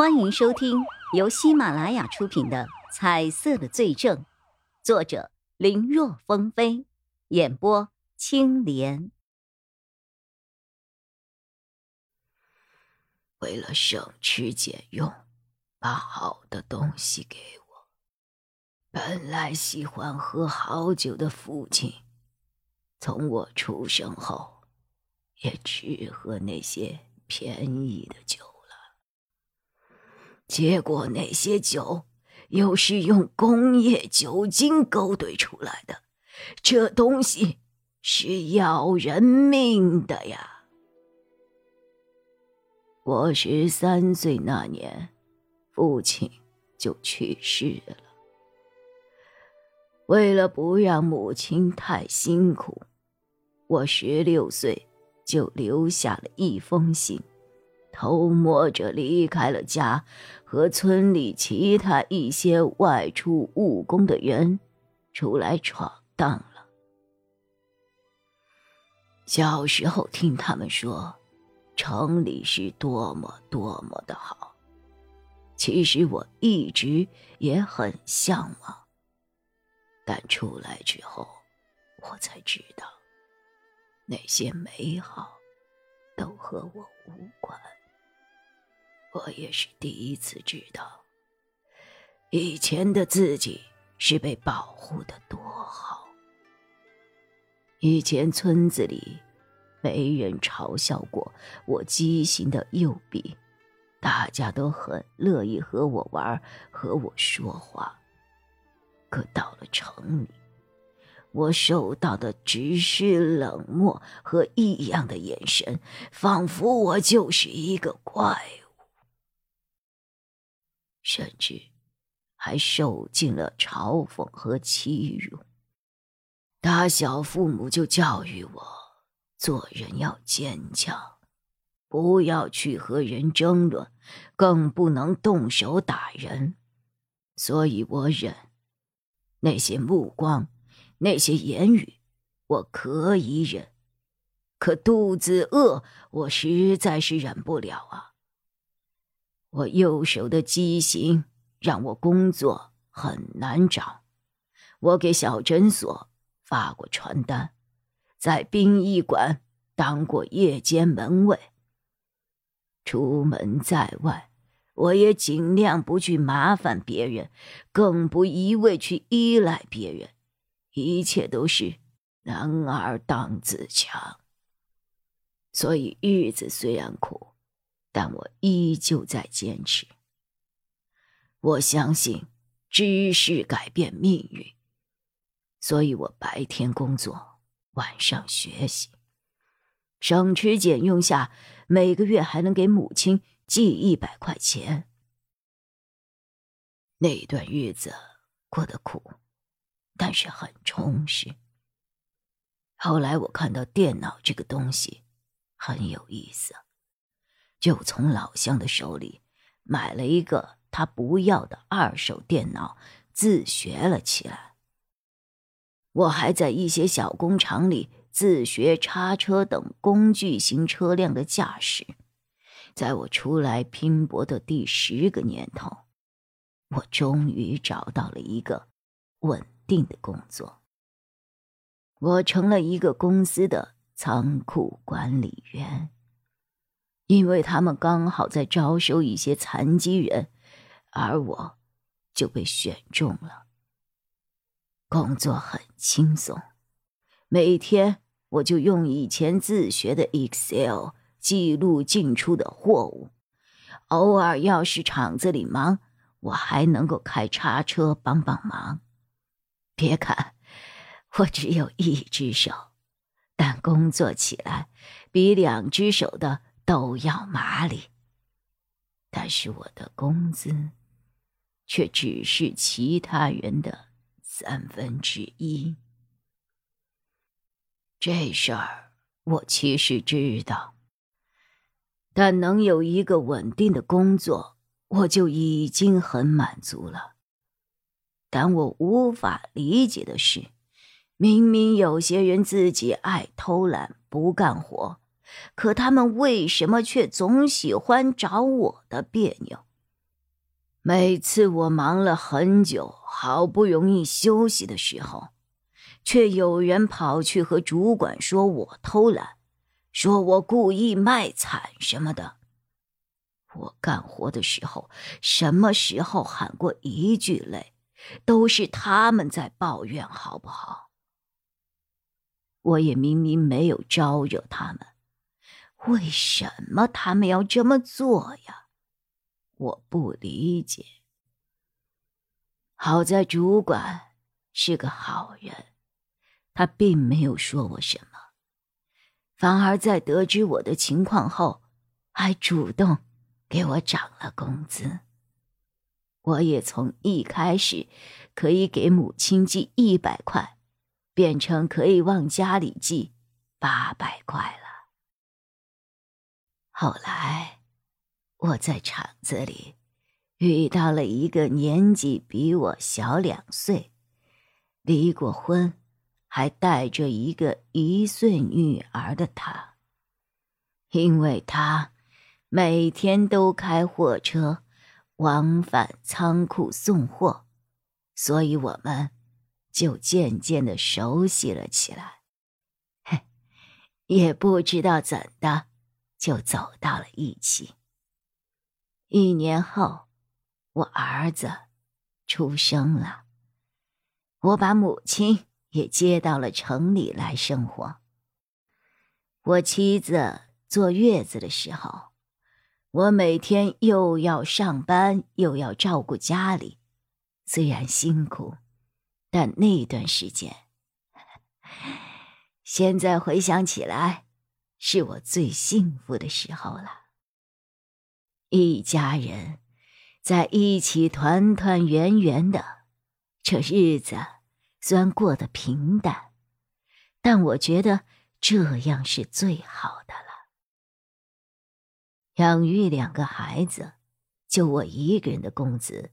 欢迎收听由喜马拉雅出品的《彩色的罪证》，作者林若风飞，演播青莲。为了省吃俭用，把好的东西给我。本来喜欢喝好酒的父亲，从我出生后，也只喝那些便宜的酒。结果那些酒又是用工业酒精勾兑出来的，这东西是要人命的呀！我十三岁那年，父亲就去世了。为了不让母亲太辛苦，我十六岁就留下了一封信。偷摸着离开了家，和村里其他一些外出务工的人出来闯荡了。小时候听他们说，城里是多么多么的好，其实我一直也很向往。但出来之后，我才知道，那些美好都和我无关。我也是第一次知道，以前的自己是被保护的多好。以前村子里没人嘲笑过我畸形的右臂，大家都很乐意和我玩，和我说话。可到了城里，我受到的只是冷漠和异样的眼神，仿佛我就是一个怪物。甚至还受尽了嘲讽和欺辱。打小父母就教育我，做人要坚强，不要去和人争论，更不能动手打人。所以我忍，那些目光，那些言语，我可以忍，可肚子饿，我实在是忍不了啊。我右手的畸形让我工作很难找。我给小诊所发过传单，在殡仪馆当过夜间门卫。出门在外，我也尽量不去麻烦别人，更不一味去依赖别人，一切都是男儿当自强。所以日子虽然苦。但我依旧在坚持。我相信知识改变命运，所以我白天工作，晚上学习，省吃俭用下，每个月还能给母亲寄一百块钱。那段日子过得苦，但是很充实。后来我看到电脑这个东西很有意思。就从老乡的手里买了一个他不要的二手电脑，自学了起来。我还在一些小工厂里自学叉车等工具型车辆的驾驶。在我出来拼搏的第十个年头，我终于找到了一个稳定的工作。我成了一个公司的仓库管理员。因为他们刚好在招收一些残疾人，而我就被选中了。工作很轻松，每天我就用以前自学的 Excel 记录进出的货物。偶尔要是厂子里忙，我还能够开叉车帮帮忙。别看我只有一只手，但工作起来比两只手的。都要麻利，但是我的工资却只是其他人的三分之一。这事儿我其实知道，但能有一个稳定的工作，我就已经很满足了。但我无法理解的是，明明有些人自己爱偷懒，不干活。可他们为什么却总喜欢找我的别扭？每次我忙了很久，好不容易休息的时候，却有人跑去和主管说我偷懒，说我故意卖惨什么的。我干活的时候，什么时候喊过一句累？都是他们在抱怨，好不好？我也明明没有招惹他们，为什么他们要这么做呀？我不理解。好在主管是个好人，他并没有说我什么，反而在得知我的情况后，还主动给我涨了工资。我也从一开始可以给母亲寄一百块，变成可以往家里寄八百块了。后来，我在厂子里遇到了一个年纪比我小两岁、离过婚，还带着一个一岁女儿的他。因为他每天都开货车。往返仓库送货，所以我们就渐渐的熟悉了起来。嘿，也不知道怎的，就走到了一起。一年后，我儿子出生了，我把母亲也接到了城里来生活。我妻子坐月子的时候。我每天又要上班，又要照顾家里，虽然辛苦，但那段时间，现在回想起来，是我最幸福的时候了。一家人在一起，团团圆圆的，这日子虽然过得平淡，但我觉得这样是最好的了。养育两个孩子，就我一个人的工资，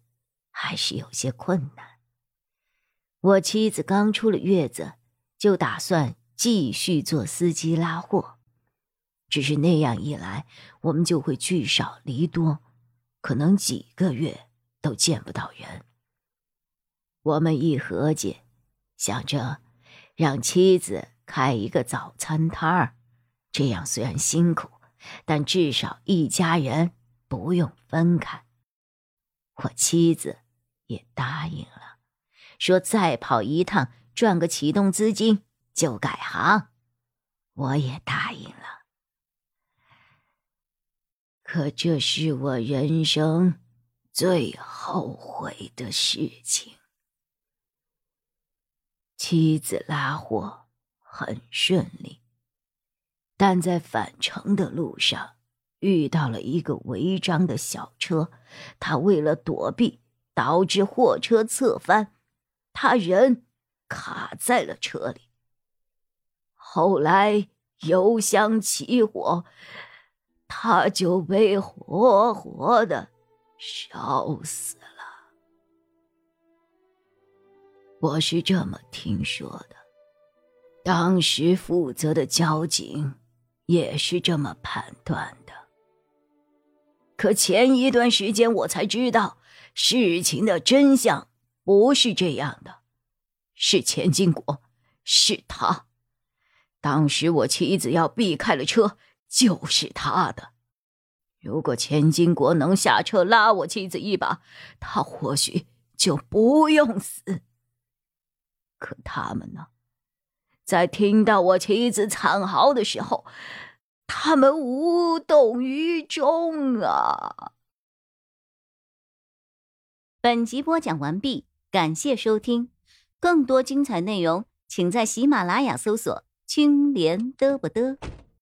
还是有些困难。我妻子刚出了月子，就打算继续做司机拉货，只是那样一来，我们就会聚少离多，可能几个月都见不到人。我们一合计，想着让妻子开一个早餐摊儿，这样虽然辛苦。但至少一家人不用分开。我妻子也答应了，说再跑一趟赚个启动资金就改行。我也答应了。可这是我人生最后悔的事情。妻子拉货很顺利。但在返程的路上，遇到了一个违章的小车，他为了躲避，导致货车侧翻，他人卡在了车里。后来油箱起火，他就被活活的烧死了。我是这么听说的，当时负责的交警。也是这么判断的。可前一段时间我才知道，事情的真相不是这样的，是钱金国，是他。当时我妻子要避开了车，就是他的。如果钱金国能下车拉我妻子一把，他或许就不用死。可他们呢？在听到我妻子惨嚎的时候，他们无动于衷啊！本集播讲完毕，感谢收听，更多精彩内容，请在喜马拉雅搜索“青莲嘚不嘚”。